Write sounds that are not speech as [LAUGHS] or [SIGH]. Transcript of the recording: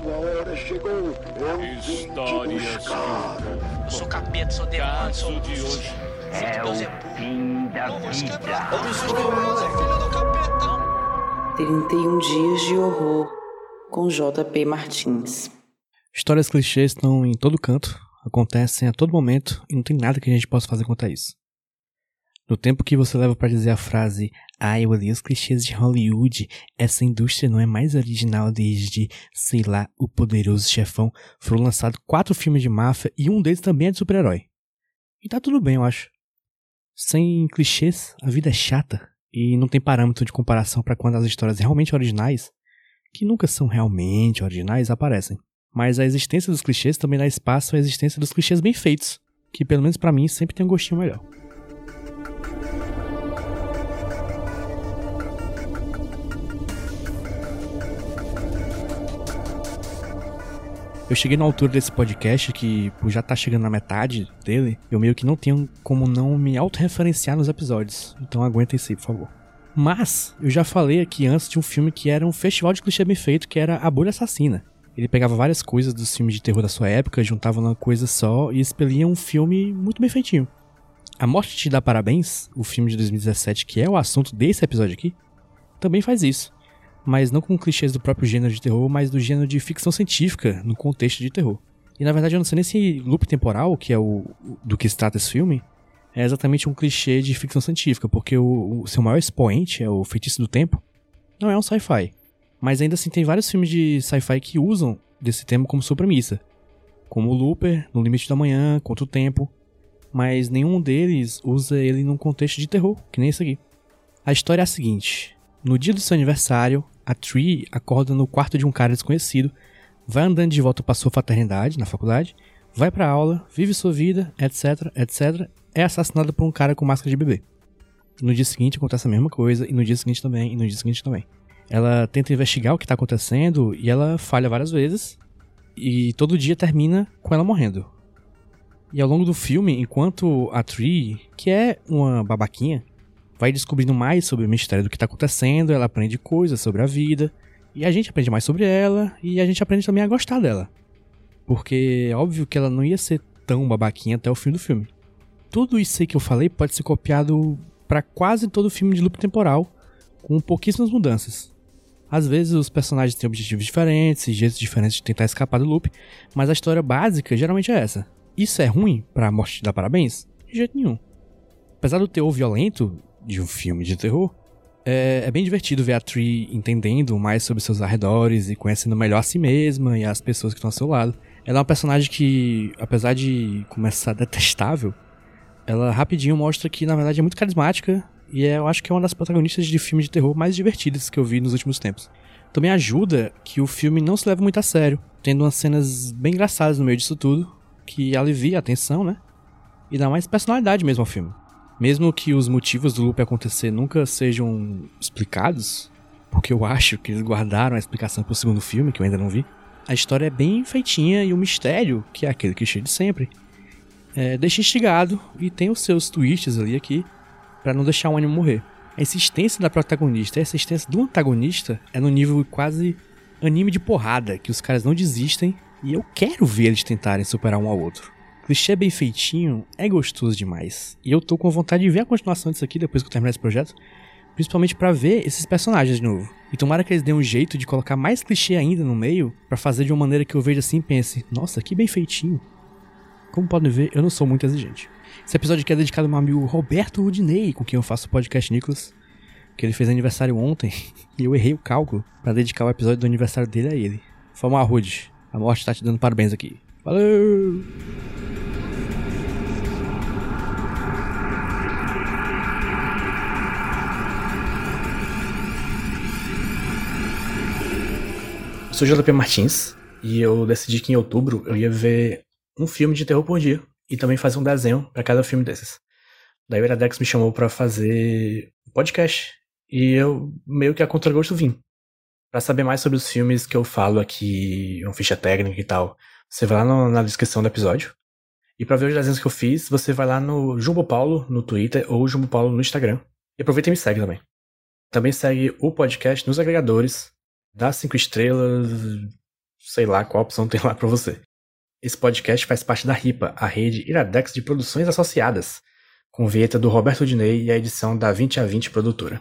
sua hora chegou. Eu vim te buscar. Eu sou capeta, sou demônio, sou de hoje. É o fim da vida. 31 dias de horror com JP Martins. Histórias clichês estão em todo canto, acontecem a todo momento e não tem nada que a gente possa fazer contra isso. No tempo que você leva para dizer a frase Ah, eu odeio os clichês de Hollywood, essa indústria não é mais original desde, sei lá, O Poderoso Chefão, foram lançados quatro filmes de máfia e um deles também é de super-herói. E tá tudo bem, eu acho. Sem clichês, a vida é chata e não tem parâmetro de comparação para quando as histórias realmente originais, que nunca são realmente originais, aparecem. Mas a existência dos clichês também dá espaço à existência dos clichês bem feitos, que pelo menos para mim sempre tem um gostinho melhor. Eu cheguei na altura desse podcast que, já tá chegando na metade dele, eu meio que não tenho como não me autorreferenciar nos episódios. Então aguentem-se, por favor. Mas, eu já falei aqui antes de um filme que era um festival de clichê bem feito, que era A Bolha Assassina. Ele pegava várias coisas dos filmes de terror da sua época, juntava numa coisa só e expelia um filme muito bem feitinho. A Morte Te Dá Parabéns, o filme de 2017 que é o assunto desse episódio aqui, também faz isso. Mas não com clichês do próprio gênero de terror, mas do gênero de ficção científica no contexto de terror. E na verdade eu não sei nem se loop temporal, que é o do que se trata esse filme, é exatamente um clichê de ficção científica, porque o, o seu maior expoente é o Feitiço do Tempo, não é um sci-fi. Mas ainda assim tem vários filmes de sci-fi que usam desse tema como sua premissa. Como o Looper, No Limite da Manhã, Contra o Tempo. Mas nenhum deles usa ele num contexto de terror, que nem esse aqui. A história é a seguinte. No dia do seu aniversário, a Tree acorda no quarto de um cara desconhecido, vai andando de volta para sua fraternidade na faculdade, vai pra aula, vive sua vida, etc, etc, é assassinada por um cara com máscara de bebê. No dia seguinte acontece a mesma coisa, e no dia seguinte também, e no dia seguinte também. Ela tenta investigar o que tá acontecendo e ela falha várias vezes. E todo dia termina com ela morrendo. E ao longo do filme, enquanto a Tree, que é uma babaquinha, vai descobrindo mais sobre o mistério do que tá acontecendo, ela aprende coisas sobre a vida. E a gente aprende mais sobre ela e a gente aprende também a gostar dela. Porque é óbvio que ela não ia ser tão babaquinha até o fim do filme. Tudo isso aí que eu falei pode ser copiado para quase todo filme de loop temporal, com pouquíssimas mudanças. Às vezes os personagens têm objetivos diferentes e jeitos diferentes de tentar escapar do loop, mas a história básica geralmente é essa. Isso é ruim pra Morte te dar parabéns? De jeito nenhum. Apesar do teor violento de um filme de terror, é, é bem divertido ver a Tree entendendo mais sobre seus arredores e conhecendo melhor a si mesma e as pessoas que estão ao seu lado. Ela é uma personagem que, apesar de começar detestável, ela rapidinho mostra que na verdade é muito carismática e é, eu acho que é uma das protagonistas de filmes de terror mais divertidas que eu vi nos últimos tempos. Também ajuda que o filme não se leva muito a sério, tendo umas cenas bem engraçadas no meio disso tudo, que alivia a tensão, né? E dá mais personalidade mesmo ao filme. Mesmo que os motivos do loop acontecer nunca sejam explicados, porque eu acho que eles guardaram a explicação pro segundo filme, que eu ainda não vi, a história é bem feitinha e o mistério, que é aquele clichê de sempre, é, deixa instigado e tem os seus twists ali aqui para não deixar o ânimo morrer. A insistência da protagonista e a insistência do antagonista é no nível quase anime de porrada, que os caras não desistem e eu quero ver eles tentarem superar um ao outro. Clichê bem feitinho é gostoso demais. E eu tô com vontade de ver a continuação disso aqui depois que eu terminar esse projeto. Principalmente para ver esses personagens de novo. E tomara que eles dêem um jeito de colocar mais clichê ainda no meio, para fazer de uma maneira que eu veja assim e pense: nossa, que bem feitinho. Como podem ver, eu não sou muito exigente. Esse episódio aqui é dedicado ao meu amigo Roberto Rudinei, com quem eu faço o podcast Nicolas. Que ele fez aniversário ontem [LAUGHS] e eu errei o cálculo para dedicar o episódio do aniversário dele a ele. Lá, Rude. A morte tá te dando parabéns aqui. Valeu! Sou JP Martins e eu decidi que em outubro eu ia ver um filme de terror por dia e também fazer um desenho para cada filme desses. Daí o Iradex me chamou para fazer um podcast e eu meio que a contragosto vim. Para saber mais sobre os filmes que eu falo aqui, uma ficha técnica e tal, você vai lá no, na descrição do episódio. E para ver os desenhos que eu fiz, você vai lá no Jumbo Paulo no Twitter ou Jumbo Paulo no Instagram. E aproveita e me segue também. Também segue o podcast nos agregadores, dá cinco estrelas, sei lá qual opção [LAUGHS] tem lá para você. Esse podcast faz parte da RIPA, a rede Iradex de produções associadas, com vinheta do Roberto Dinei e a edição da 20 a 20 produtora.